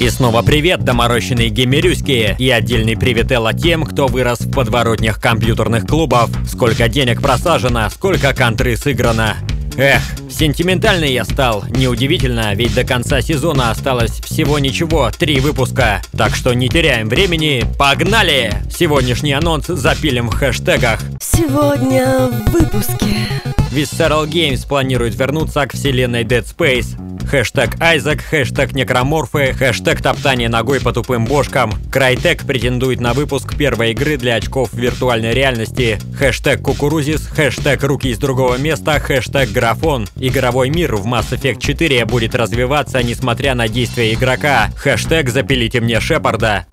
И снова привет, доморощенные геймерюськие! И отдельный привет Элла тем, кто вырос в подворотнях компьютерных клубов. Сколько денег просажено, сколько контры сыграно. Эх, сентиментальный я стал. Неудивительно, ведь до конца сезона осталось всего ничего, три выпуска. Так что не теряем времени, погнали! Сегодняшний анонс запилим в хэштегах. Сегодня в выпуске. Visceral Games планирует вернуться к вселенной Dead Space. Хэштег Айзек, хэштег Некроморфы, хэштег Топтание ногой по тупым бошкам. Крайтек претендует на выпуск первой игры для очков виртуальной реальности. Хэштег Кукурузис, хэштег Руки из другого места, хэштег Графон. Игровой мир в Mass Effect 4 будет развиваться, несмотря на действия игрока. Хэштег Запилите мне Шепарда.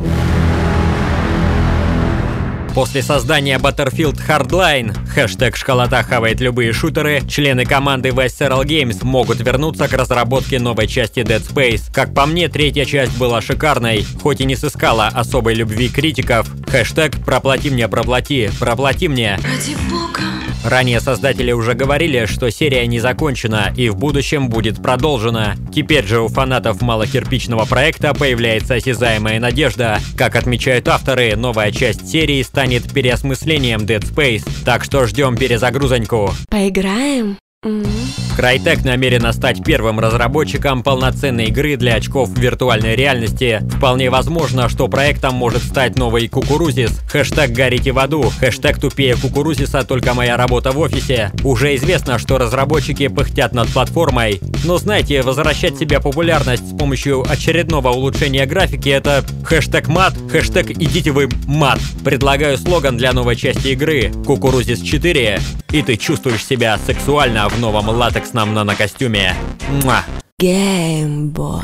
После создания Battlefield Hardline, хэштег школота хавает любые шутеры, члены команды Visceral Games могут вернуться к разработке новой части Dead Space. Как по мне, третья часть была шикарной, хоть и не сыскала особой любви критиков. Хэштег «Проплати мне, проплати, проплати мне». Ради бога. Ранее создатели уже говорили, что серия не закончена и в будущем будет продолжена. Теперь же у фанатов малокирпичного проекта появляется осязаемая надежда. Как отмечают авторы, новая часть серии станет переосмыслением Dead Space, так что ждем перезагрузоньку. Поиграем? Crytek намерена стать первым разработчиком полноценной игры для очков виртуальной реальности. Вполне возможно, что проектом может стать новый Кукурузис. Хэштег «Горите в аду», хэштег «Тупее Кукурузиса, только моя работа в офисе». Уже известно, что разработчики пыхтят над платформой. Но знаете, возвращать себе популярность с помощью очередного улучшения графики это хэштег мат, хэштег идите вы мат. Предлагаю слоган для новой части игры «Кукурузис 4» и ты чувствуешь себя сексуально в новом латексном нанокостюме. Муа. Геймбой.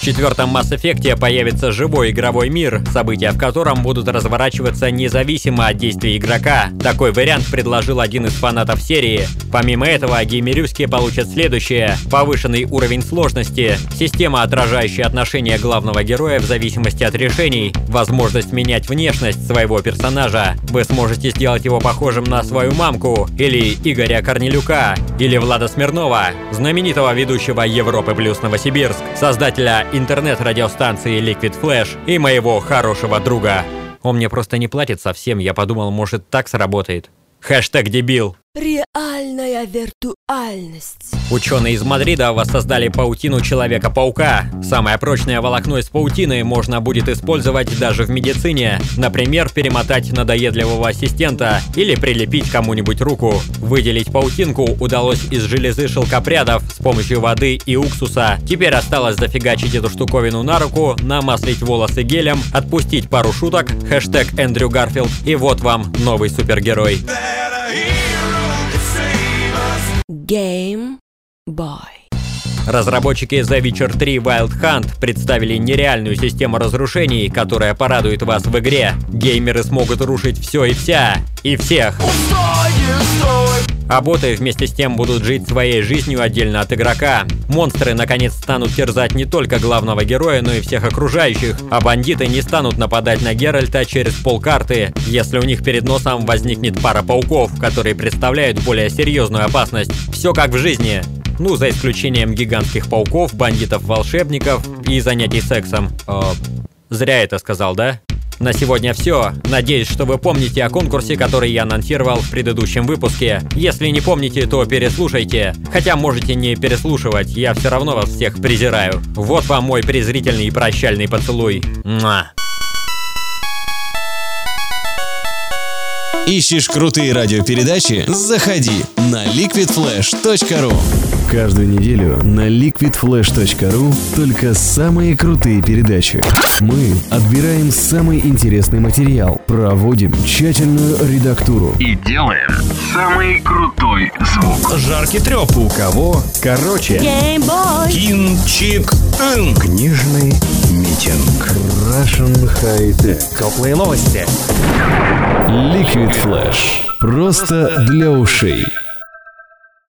В четвертом Mass Effect появится живой игровой мир, события в котором будут разворачиваться независимо от действий игрока. Такой вариант предложил один из фанатов серии. Помимо этого, геймерюски получат следующее. Повышенный уровень сложности, система, отражающая отношения главного героя в зависимости от решений, возможность менять внешность своего персонажа. Вы сможете сделать его похожим на свою мамку, или Игоря Корнелюка, или Влада Смирнова, знаменитого ведущего Европы плюс Новосибирск, создателя интернет-радиостанции Liquid Flash и моего хорошего друга. Он мне просто не платит совсем, я подумал, может так сработает. Хэштег дебил. Реальная виртуальность. Ученые из Мадрида воссоздали паутину Человека-паука. Самое прочное волокно из паутины можно будет использовать даже в медицине. Например, перемотать надоедливого ассистента или прилепить кому-нибудь руку. Выделить паутинку удалось из железы шелкопрядов с помощью воды и уксуса. Теперь осталось зафигачить эту штуковину на руку, намаслить волосы гелем, отпустить пару шуток, хэштег Эндрю Гарфилд, и вот вам новый супергерой. Геймбой. Разработчики The Witcher 3 Wild Hunt представили нереальную систему разрушений, которая порадует вас в игре. Геймеры смогут рушить все и вся, и всех. А боты вместе с тем будут жить своей жизнью отдельно от игрока. Монстры наконец станут терзать не только главного героя, но и всех окружающих, а бандиты не станут нападать на Геральта через полкарты, если у них перед носом возникнет пара пауков, которые представляют более серьезную опасность. Все как в жизни. Ну, за исключением гигантских пауков, бандитов-волшебников и занятий сексом. Э, зря это сказал, да? На сегодня все. Надеюсь, что вы помните о конкурсе, который я анонсировал в предыдущем выпуске. Если не помните, то переслушайте. Хотя можете не переслушивать, я все равно вас всех презираю. Вот вам мой презрительный и прощальный поцелуй. Муа. Ищешь крутые радиопередачи? Заходи на liquidflash.ru Каждую неделю на liquidflash.ru только самые крутые передачи. Мы отбираем самый интересный материал, проводим тщательную редактуру. и делаем самый крутой звук. Жаркий треп у кого? Короче, Геймбой. Кинчик Книжный митинг. Russian High Tech. Теплые новости. Liquid Flash. Просто для ушей.